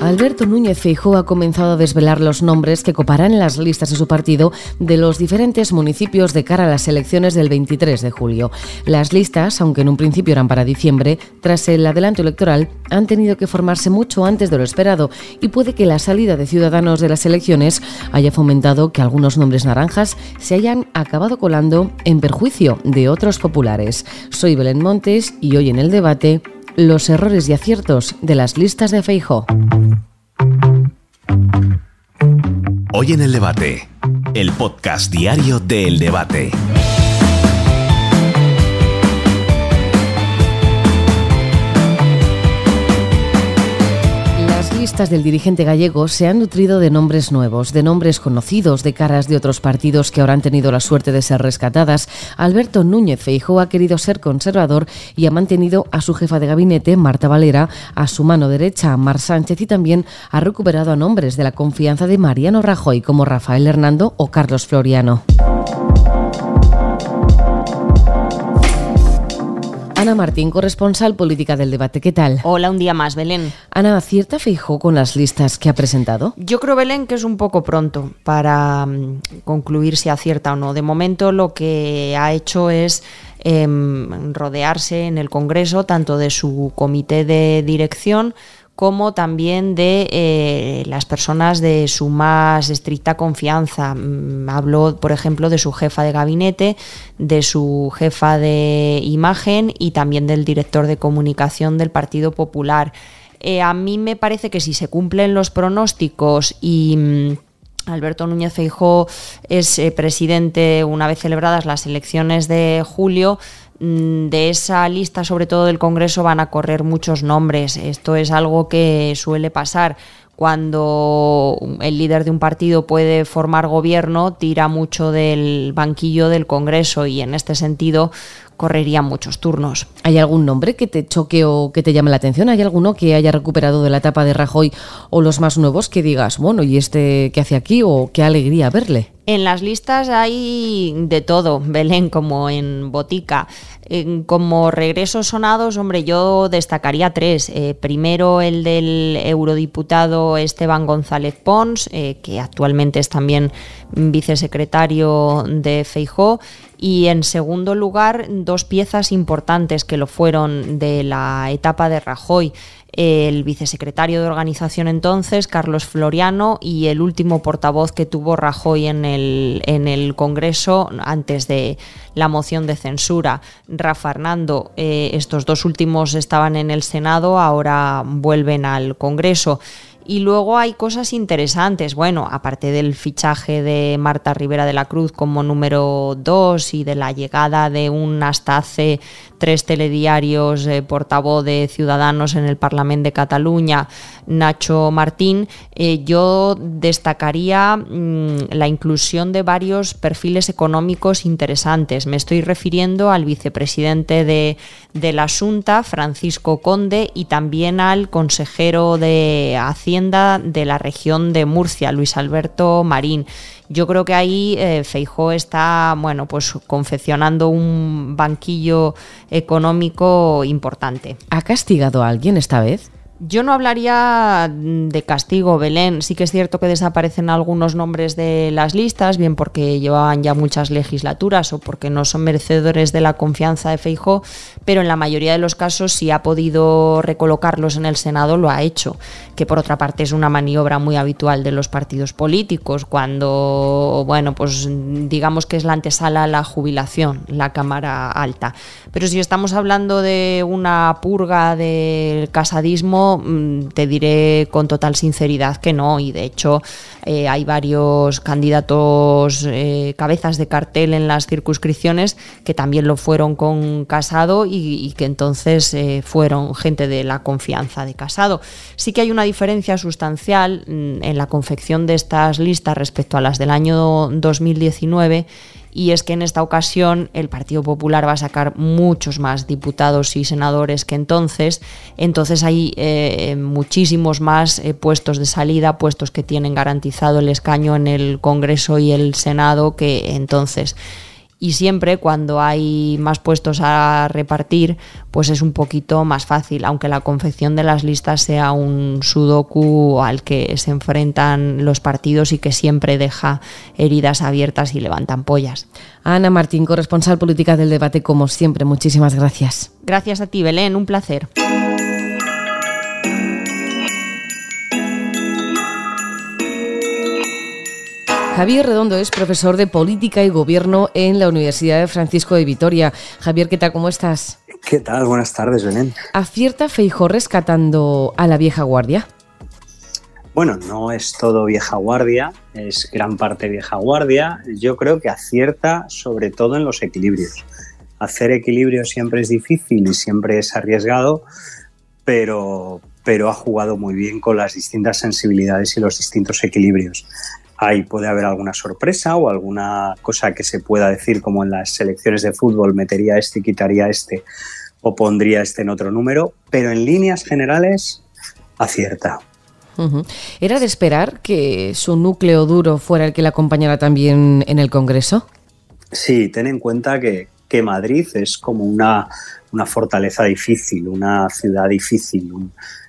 Alberto Núñez Feijóo ha comenzado a desvelar los nombres que coparán las listas de su partido de los diferentes municipios de cara a las elecciones del 23 de julio. Las listas, aunque en un principio eran para diciembre, tras el adelanto electoral, han tenido que formarse mucho antes de lo esperado y puede que la salida de Ciudadanos de las elecciones haya fomentado que algunos nombres naranjas se hayan acabado colando en perjuicio de otros populares. Soy Belén Montes y hoy en el debate los errores y aciertos de las listas de Feijó. Hoy en el debate, el podcast diario del Debate. Listas del dirigente gallego se han nutrido de nombres nuevos, de nombres conocidos, de caras de otros partidos que ahora han tenido la suerte de ser rescatadas. Alberto Núñez Feijóo ha querido ser conservador y ha mantenido a su jefa de gabinete, Marta Valera, a su mano derecha, Mar Sánchez, y también ha recuperado a nombres de la confianza de Mariano Rajoy como Rafael Hernando o Carlos Floriano. Ana Martín, corresponsal política del debate. ¿Qué tal? Hola, un día más, Belén. Ana, ¿cierta fijó con las listas que ha presentado? Yo creo, Belén, que es un poco pronto para mm, concluir si acierta o no. De momento lo que ha hecho es em, rodearse en el Congreso tanto de su comité de dirección como también de eh, las personas de su más estricta confianza. Mm, habló, por ejemplo, de su jefa de gabinete, de su jefa de imagen y también del director de comunicación del Partido Popular. Eh, a mí me parece que si se cumplen los pronósticos y... Mm, Alberto Núñez Feijó es eh, presidente una vez celebradas las elecciones de julio, de esa lista, sobre todo del Congreso, van a correr muchos nombres. Esto es algo que suele pasar cuando el líder de un partido puede formar gobierno, tira mucho del banquillo del Congreso y en este sentido correría muchos turnos. ¿Hay algún nombre que te choque o que te llame la atención? ¿Hay alguno que haya recuperado de la etapa de Rajoy o los más nuevos que digas, bueno, ¿y este qué hace aquí o qué alegría verle? En las listas hay de todo, Belén, como en Botica. como regresos sonados, hombre, yo destacaría tres. Eh, primero, el del eurodiputado Esteban González Pons, eh, que actualmente es también vicesecretario de Feijó. Y en segundo lugar, dos piezas importantes que lo fueron de la etapa de Rajoy el vicesecretario de organización entonces, Carlos Floriano, y el último portavoz que tuvo Rajoy en el, en el Congreso antes de la moción de censura, Rafa Hernando. Eh, estos dos últimos estaban en el Senado, ahora vuelven al Congreso. Y luego hay cosas interesantes, bueno, aparte del fichaje de Marta Rivera de la Cruz como número dos y de la llegada de un hasta hace tres telediarios eh, portavoz de Ciudadanos en el Parlamento de Cataluña, Nacho Martín, eh, yo destacaría mm, la inclusión de varios perfiles económicos interesantes. Me estoy refiriendo al vicepresidente de, de la Junta, Francisco Conde, y también al consejero de Hacienda de la región de Murcia, Luis Alberto Marín. Yo creo que ahí eh, Feijó está, bueno, pues confeccionando un banquillo económico importante. ¿Ha castigado a alguien esta vez? Yo no hablaría de castigo, Belén. Sí que es cierto que desaparecen algunos nombres de las listas, bien porque llevaban ya muchas legislaturas o porque no son merecedores de la confianza de Feijó, pero en la mayoría de los casos, si ha podido recolocarlos en el Senado, lo ha hecho, que por otra parte es una maniobra muy habitual de los partidos políticos, cuando, bueno, pues digamos que es la antesala a la jubilación, la Cámara Alta. Pero si estamos hablando de una purga del casadismo, Mm, te diré con total sinceridad que no. Y de hecho eh, hay varios candidatos eh, cabezas de cartel en las circunscripciones que también lo fueron con Casado y, que entonces eh, fueron gente de la confianza de Casado. Sí que hay una diferencia sustancial mm, en la confección de estas listas respecto a las del año 2019 y es que en esta ocasión el Partido Popular va a sacar muchos más diputados y senadores que entonces, entonces hay eh, muchísimos más eh, puestos de salida, puestos que tienen garantizado el escaño en el Congreso y el Senado que entonces. Y siempre cuando hay más puestos a repartir, pues es un poquito más fácil, aunque la confección de las listas sea un sudoku al que se enfrentan los partidos y que siempre deja heridas abiertas y levantan pollas. Ana Martín, corresponsal política del debate, como siempre, muchísimas gracias. Gracias a ti, Belén, un placer. Javier Redondo es profesor de Política y Gobierno en la Universidad de Francisco de Vitoria. Javier, ¿qué tal? ¿Cómo estás? ¿Qué tal? Buenas tardes, Belén. ¿Acierta Feijó rescatando a la vieja guardia? Bueno, no es todo vieja guardia, es gran parte vieja guardia. Yo creo que acierta sobre todo en los equilibrios. Hacer equilibrio siempre es difícil y siempre es arriesgado, pero, pero ha jugado muy bien con las distintas sensibilidades y los distintos equilibrios ahí puede haber alguna sorpresa o alguna cosa que se pueda decir, como en las selecciones de fútbol, metería este, quitaría este o pondría este en otro número, pero en líneas generales acierta. ¿Era de esperar que su núcleo duro fuera el que la acompañara también en el Congreso? Sí, ten en cuenta que, que Madrid es como una, una, fortaleza difícil, una ciudad difícil,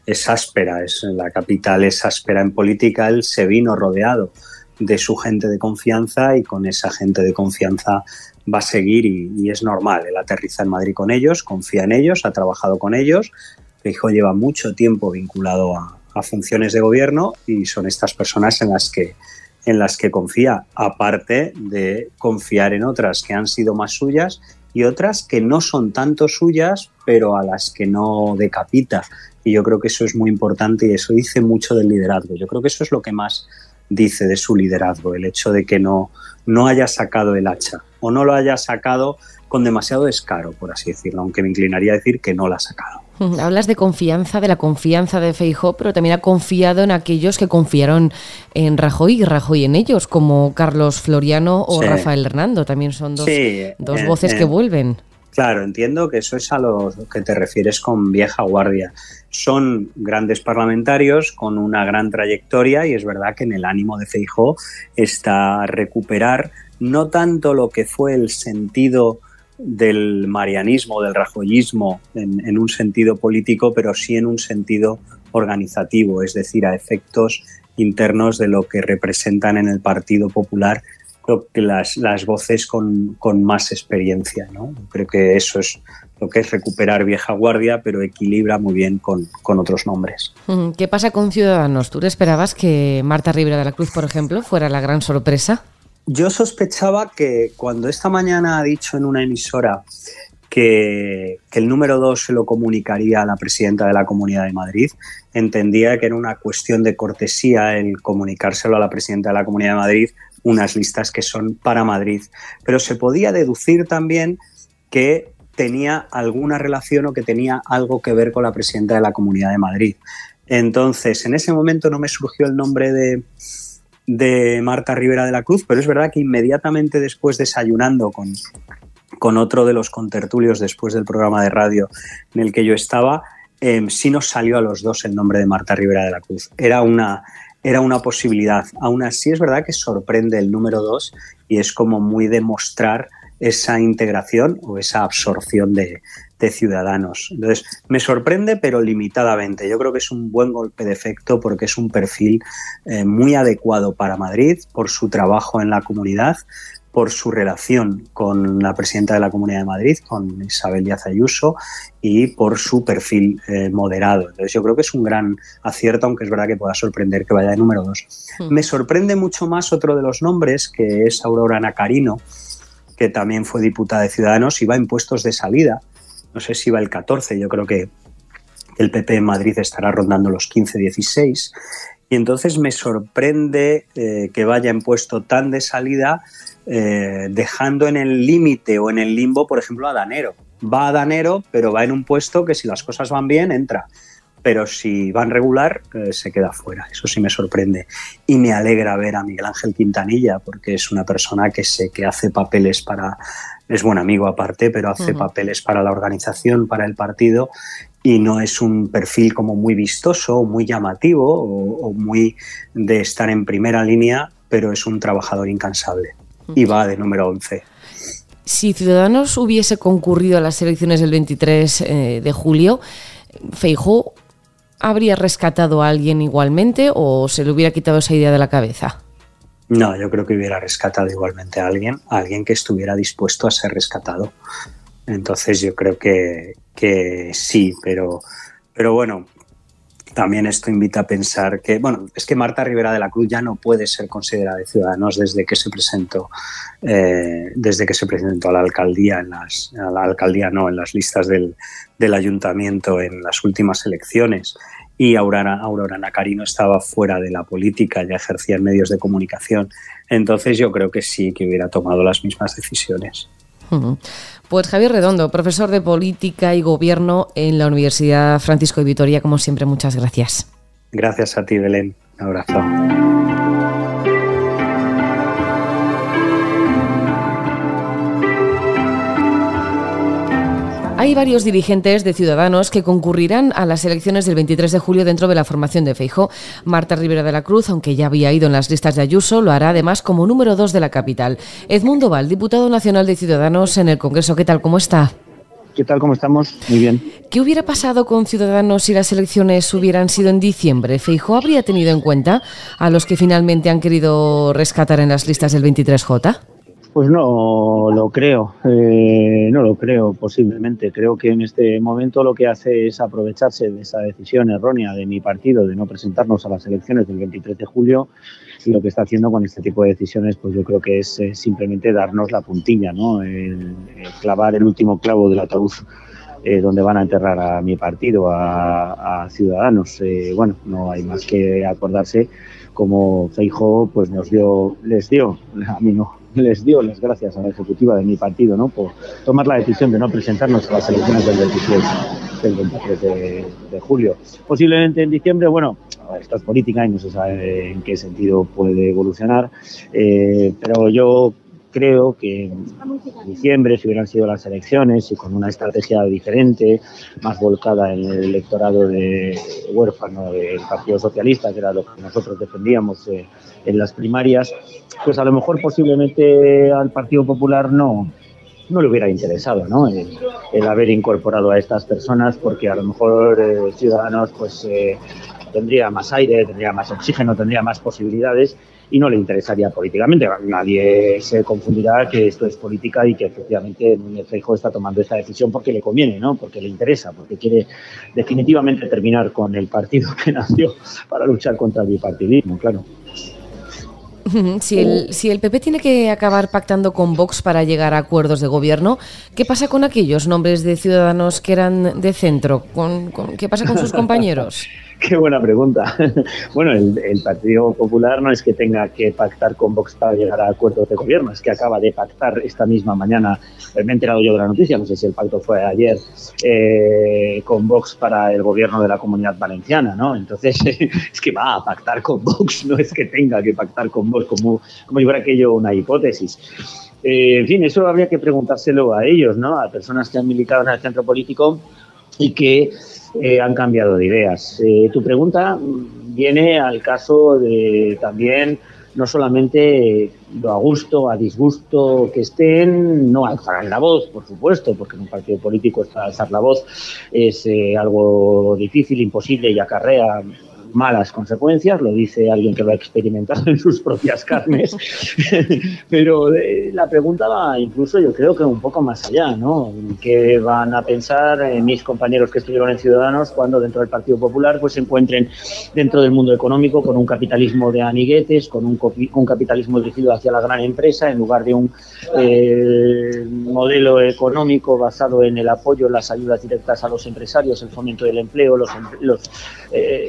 es áspera, es, la capital es áspera en política, él se vino rodeado de su gente de confianza y con esa gente de confianza va a seguir y, es normal. Él aterriza en Madrid con ellos, confía en ellos, ha trabajado con ellos. hijo lleva mucho tiempo vinculado a, funciones de gobierno y son estas personas en las que en las que confía, aparte de confiar en otras que han sido más suyas y otras que no son tanto suyas, pero a las que no decapita. Y yo creo que eso es muy importante y eso dice mucho del liderazgo. Yo creo que eso es lo que más dice de su liderazgo, el hecho de que no, no haya sacado el hacha o no lo haya sacado con demasiado descaro, por así decirlo, aunque me inclinaría a decir que no la ha sacado. Hablas de confianza, de la confianza de Feijó, pero también ha confiado en aquellos que confiaron en Rajoy y Rajoy en ellos, como Carlos Floriano o Rafael Hernando. También son dos, dos voces que vuelven. Claro, entiendo que eso es a lo que te refieres con vieja guardia. Son grandes parlamentarios con una gran trayectoria y es verdad que en el ánimo de Feijó está recuperar no tanto lo que fue el sentido del marianismo, del rajoyismo en, en, un sentido político, pero sí en un sentido organizativo, es decir, a efectos internos de lo que representan en el Partido Popular que las, las voces con, con, más experiencia. ¿no? Creo que eso es lo que es recuperar vieja guardia, pero equilibra muy bien con, con otros nombres. ¿Qué pasa con Ciudadanos? ¿Tú te esperabas que Marta Rivera de la Cruz, por ejemplo, fuera la gran sorpresa? Yo sospechaba que cuando esta mañana ha dicho en una emisora que, que, el número dos se lo comunicaría a la presidenta de la Comunidad de Madrid. Entendía que era una cuestión de cortesía el comunicárselo a la presidenta de la Comunidad de Madrid unas listas que son para Madrid. Pero se podía deducir también que tenía alguna relación o que tenía algo que ver con la presidenta de la Comunidad de Madrid. Entonces, en ese momento no me surgió el nombre de, de Marta Rivera de la Cruz, pero es verdad que inmediatamente después desayunando con, con otro de los contertulios después del programa de radio en el que yo estaba, eh, sí nos salió a los dos el nombre de Marta Rivera de la Cruz. Era una, era una posibilidad. Aún así es verdad que sorprende el número dos y es como muy demostrar esa integración o esa absorción de, ciudadanos. Entonces, me sorprende, pero limitadamente. Yo creo que es un buen golpe de efecto porque es un perfil eh, muy adecuado para Madrid por su trabajo en la comunidad, por su relación con la presidenta de la Comunidad de Madrid, con Isabel Díaz Ayuso, y por su perfil eh, moderado. Entonces yo creo que es un gran acierto, aunque es verdad que pueda sorprender que vaya de número dos. Hmm. Me sorprende mucho más otro de los nombres, que es Aurora Nacarino, que también fue diputada de Ciudadanos y va en puestos de salida. No sé si va el 14, yo creo que el PP en Madrid estará rondando los 15, 16. Y entonces me sorprende eh, que vaya en puesto tan de salida eh, dejando en el límite o en el limbo, por ejemplo, a Danero. Va a Danero, pero va en un puesto que si las cosas van bien, entra. Pero si van regular, eh, se queda fuera. Eso sí me sorprende. Y me alegra ver a Miguel Ángel Quintanilla, porque es una persona que sé que hace papeles para. Es buen amigo aparte, pero hace papeles para la organización, para el partido, y no es un perfil como muy vistoso, muy llamativo o muy de estar en primera línea, pero es un trabajador incansable y va de número 11. Si Ciudadanos hubiese concurrido a las elecciones del 23 eh, de julio, ¿Feijó habría rescatado a alguien igualmente o se le hubiera quitado esa idea de la cabeza? No, yo creo que hubiera rescatado igualmente a alguien, a alguien que estuviera dispuesto a ser rescatado. Entonces yo creo que, que sí, pero, pero bueno, también esto invita a pensar que, bueno, es que Marta Rivera de la Cruz ya no puede ser considerada de Ciudadanos desde que se presentó, eh, desde que se presentó a la alcaldía, en las, alcaldía no, en las listas del, del ayuntamiento en las últimas elecciones. Y Aurora, Aurora Nacarino estaba fuera de la política, ya ejercía en medios de comunicación. Entonces yo creo que sí, que hubiera tomado las mismas decisiones. Pues Javier Redondo, profesor de Política y Gobierno en la Universidad Francisco de Vitoria, como siempre, muchas gracias. Gracias a ti, Belén. Un abrazo. Hay varios dirigentes de Ciudadanos que concurrirán a las elecciones del 23 de julio dentro de la formación de Feijo. Marta Rivera de la Cruz, aunque ya había ido en las listas de Ayuso, lo hará además como número dos de la capital. Edmundo Val, diputado nacional de Ciudadanos en el Congreso. ¿Qué tal? ¿Cómo está? ¿Qué tal? ¿Cómo estamos? Muy bien. ¿Qué hubiera pasado con Ciudadanos si las elecciones hubieran sido en diciembre? ¿Feijo habría tenido en cuenta a los que finalmente han querido rescatar en las listas del 23J? Pues no lo creo, eh, no lo creo posiblemente. Creo que en este momento lo que hace es aprovecharse de esa decisión errónea de mi partido de no presentarnos a las elecciones del 23 de julio y lo que está haciendo con este tipo de decisiones, pues yo creo que es eh, simplemente darnos la puntilla, ¿no? Clavar el último clavo del ataúd eh, donde van a enterrar a mi partido, a, a Ciudadanos. Eh, bueno, no hay más que acordarse como Feijo pues nos dio, les dio, a mí no, les dio las gracias a la ejecutiva de mi partido ¿no? por tomar la decisión de no presentarnos a las elecciones del 23, del 23 de, julio. Posiblemente en diciembre, bueno, esto es política y no se sabe en qué sentido puede evolucionar, eh, pero yo creo que en diciembre, si hubieran sido las elecciones y con una estrategia diferente, más volcada en el electorado de huérfano del Partido Socialista, que era lo que nosotros defendíamos eh, en las primarias, pues a lo mejor posiblemente al Partido Popular no, no le hubiera interesado ¿no? el, haber incorporado a estas personas porque a lo mejor eh, Ciudadanos pues eh, tendría más aire, tendría más oxígeno, tendría más posibilidades y no le interesaría políticamente. Nadie se confundirá que esto es política y que efectivamente Núñez Feijóo está tomando esta decisión porque le conviene, ¿no? porque le interesa, porque quiere definitivamente terminar con el partido que nació para luchar contra el bipartidismo, claro. Si el, si el PP tiene que acabar pactando con Vox para llegar a acuerdos de gobierno, ¿qué pasa con aquellos nombres de ciudadanos que eran de centro? qué pasa con sus compañeros? Qué buena pregunta. Bueno, el, Partido Popular no es que tenga que pactar con Vox para llegar a acuerdos de gobierno, es que acaba de pactar esta misma mañana, me he enterado yo de la noticia, no sé si el pacto fue ayer, eh, con Vox para el gobierno de la Comunidad Valenciana, ¿no? Entonces, es que va a pactar con Vox, no es que tenga que pactar con Vox, como, como si fuera aquello una hipótesis. Eh, en fin, eso habría que preguntárselo a ellos, ¿no? A personas que han militado en el centro político y que eh, han cambiado de ideas. Eh, tu pregunta viene al caso de también no solamente lo a gusto, a disgusto que estén, no alzarán la voz, por supuesto, porque en un partido político alzar la voz es eh, algo difícil, imposible y acarrea malas consecuencias, lo dice alguien que lo ha experimentado en sus propias carnes, pero eh, la pregunta va incluso yo creo que un poco más allá, ¿no? ¿Qué van a pensar eh, mis compañeros que estuvieron en Ciudadanos cuando dentro del Partido Popular pues se encuentren dentro del mundo económico con un capitalismo de aniguetes, con un, capitalismo dirigido hacia la gran empresa en lugar de un eh, modelo económico basado en el apoyo, las ayudas directas a los empresarios, el fomento del empleo, los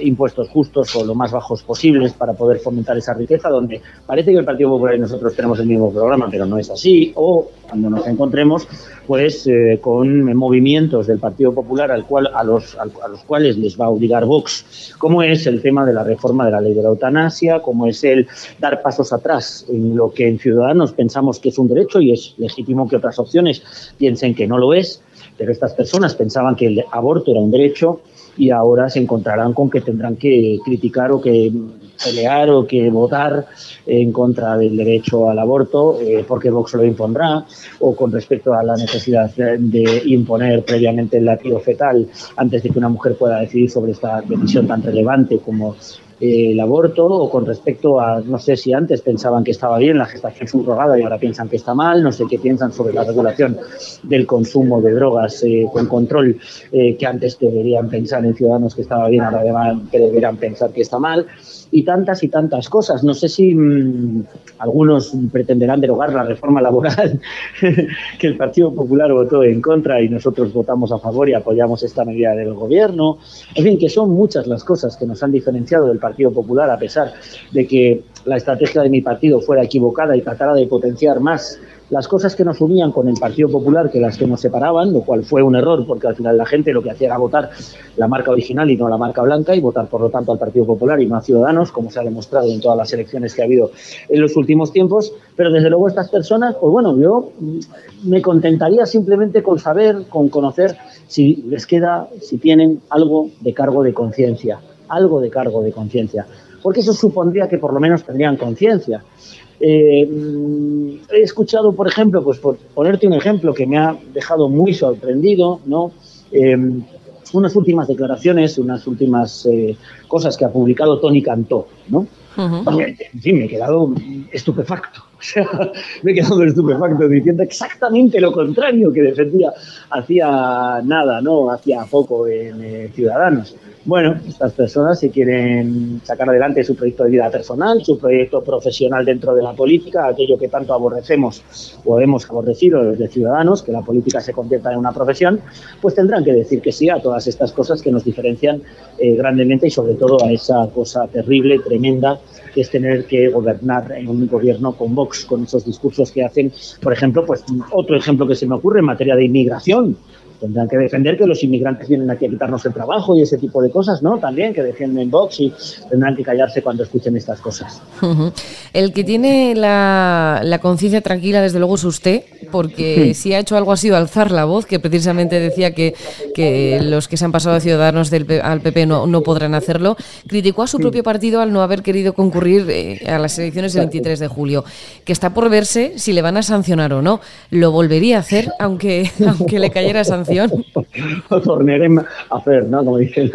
impuestos justos o lo más bajos posibles para poder fomentar esa riqueza, donde parece que el Partido Popular y nosotros tenemos el mismo programa, pero no es así, o cuando nos encontremos pues eh, con movimientos del Partido Popular al cual, a, los, a, los cuales les va a obligar Vox, como es el tema de la reforma de la ley de la eutanasia, como es el dar pasos atrás en lo que en Ciudadanos pensamos que es un derecho y es legítimo que otras opciones piensen que no lo es, pero estas personas pensaban que el aborto era un derecho y ahora se encontrarán con que tendrán que criticar o que pelear o que votar en contra del derecho al aborto, eh, porque Vox lo impondrá, o con respecto a la necesidad de imponer previamente el latido fetal antes de que una mujer pueda decidir sobre esta decisión tan relevante como el aborto o con respecto a, no sé si antes pensaban que estaba bien la gestación subrogada y ahora piensan que está mal, no sé qué piensan sobre la regulación del consumo de drogas eh, con control eh, que antes deberían pensar en ciudadanos que estaba bien, ahora deberían pensar que está mal y tantas y tantas cosas. No sé si mm, algunos pretenderán derogar la reforma laboral que el Partido Popular votó en contra y nosotros votamos a favor y apoyamos esta medida del gobierno. En fin, que son muchas las cosas que nos han diferenciado del Popular a pesar de que la estrategia de mi partido fuera equivocada y tratara de potenciar más las cosas que nos unían con el Partido Popular que las que nos separaban, lo cual fue un error porque al final la gente lo que hacía era votar la marca original y no la marca blanca y votar por lo tanto al Partido Popular y no a Ciudadanos, como se ha demostrado en todas las elecciones que ha habido en los últimos tiempos. Pero desde luego estas personas, pues bueno, yo me contentaría simplemente con saber, con conocer si les queda, si tienen algo de cargo de conciencia, algo de cargo de conciencia, porque eso supondría que por lo menos tendrían conciencia. Eh, he escuchado, por ejemplo, pues por ponerte un ejemplo que me ha dejado muy sorprendido, ¿no? Eh, unas últimas declaraciones, unas últimas eh, cosas que ha publicado Tony Cantó, ¿no? Sí, me he quedado estupefacto. O sea, me he quedado estupefacto diciendo exactamente lo contrario que defendía hacía nada, ¿no? Hacía poco en Ciudadanos. Bueno, estas personas si quieren sacar adelante su proyecto de vida personal, su proyecto profesional dentro de la política, aquello que tanto aborrecemos o hemos aborrecido desde ciudadanos, que la política se convierta en una profesión, pues tendrán que decir que sí a todas estas cosas que nos diferencian eh, grandemente y sobre todo a esa cosa terrible, tremenda, que es tener que gobernar en un gobierno con Con esos discursos que hacen, por ejemplo, pues otro ejemplo que se me ocurre en materia de inmigración tendrán que defender que los inmigrantes vienen aquí a quitarnos el trabajo y ese tipo de cosas, ¿no? También que defienden Vox y tendrán que callarse cuando escuchen estas cosas. El que tiene la, la conciencia tranquila, desde luego, es usted, porque si ha hecho algo ha sido alzar la voz, que precisamente decía que, que los que se han pasado a Ciudadanos del, al PP no, no podrán hacerlo. Criticó a su propio partido al no haber querido concurrir eh, a las elecciones del 23 de julio, que está por verse si le van a sancionar o no. Lo volvería a hacer, aunque, aunque le cayera sanción lo tornaremos a hacer, ¿no? Como dicen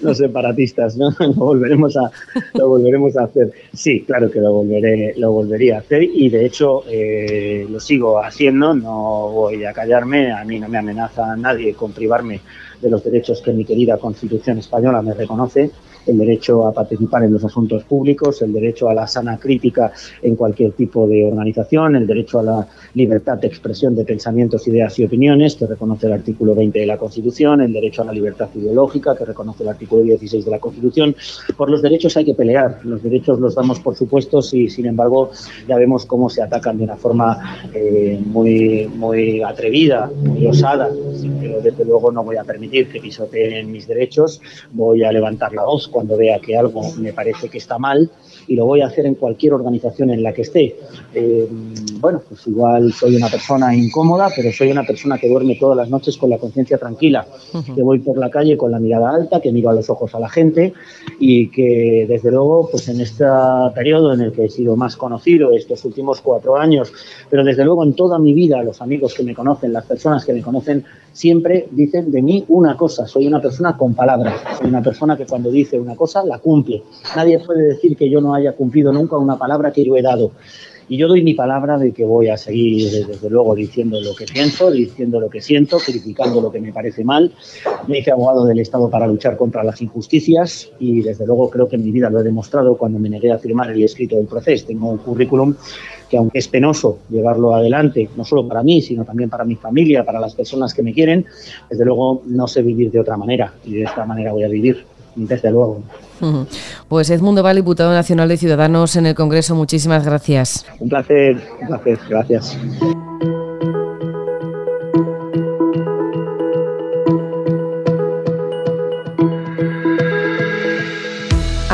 los, separatistas, ¿no? Lo volveremos, a, lo volveremos a hacer. Sí, claro que lo, volveré, lo volvería a hacer y de hecho eh, lo sigo haciendo, no voy a callarme, a mí no me amenaza nadie con privarme de los derechos que mi querida Constitución española me reconoce el derecho a participar en los asuntos públicos, el derecho a la sana crítica en cualquier tipo de organización, el derecho a la libertad de expresión de pensamientos, ideas y opiniones, que reconoce el artículo 20 de la Constitución, el derecho a la libertad ideológica, que reconoce el artículo 16 de la Constitución. Por los derechos hay que pelear, los derechos los damos por supuestos y, sin embargo, ya vemos cómo se atacan de una forma eh, muy, muy atrevida, muy osada. Pero desde luego no voy a permitir que pisoteen mis derechos, voy a levantar la voz cuando vea que algo me parece que está mal y lo voy a hacer en cualquier organización en la que esté. Eh, bueno, pues igual soy una persona incómoda, pero soy una persona que duerme todas las noches con la conciencia tranquila, que voy por la calle con la mirada alta, que miro a los ojos a la gente y que desde luego, pues en este periodo en el que he sido más conocido, estos últimos cuatro años, pero desde luego en toda mi vida, los amigos que me conocen, las personas que me conocen, siempre dicen de mí una cosa, soy una persona con palabras, soy una persona que cuando dice una cosa la cumple. Nadie puede decir que yo no haya cumplido nunca una palabra que yo he dado. Y yo doy mi palabra de que voy a seguir, desde luego, diciendo lo que pienso, diciendo lo que siento, criticando lo que me parece mal. Me hice abogado del Estado para luchar contra las injusticias y, desde luego, creo que en mi vida lo he demostrado cuando me negué a firmar el escrito del proceso. Tengo un currículum que, aunque es penoso llevarlo adelante, no solo para mí, sino también para mi familia, para las personas que me quieren, desde luego no sé vivir de otra manera y de esta manera voy a vivir desde luego. Pues Edmundo Val, diputado nacional de Ciudadanos en el Congreso, muchísimas gracias. Un placer, un placer, gracias.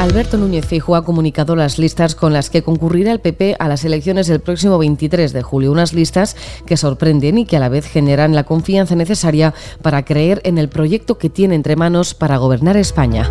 Alberto Núñez Feijóo ha comunicado las listas con las que concurrirá el PP a las elecciones del próximo 23 de julio. Unas listas que sorprenden y que a la vez generan la confianza necesaria para creer en el proyecto que tiene entre manos para gobernar España.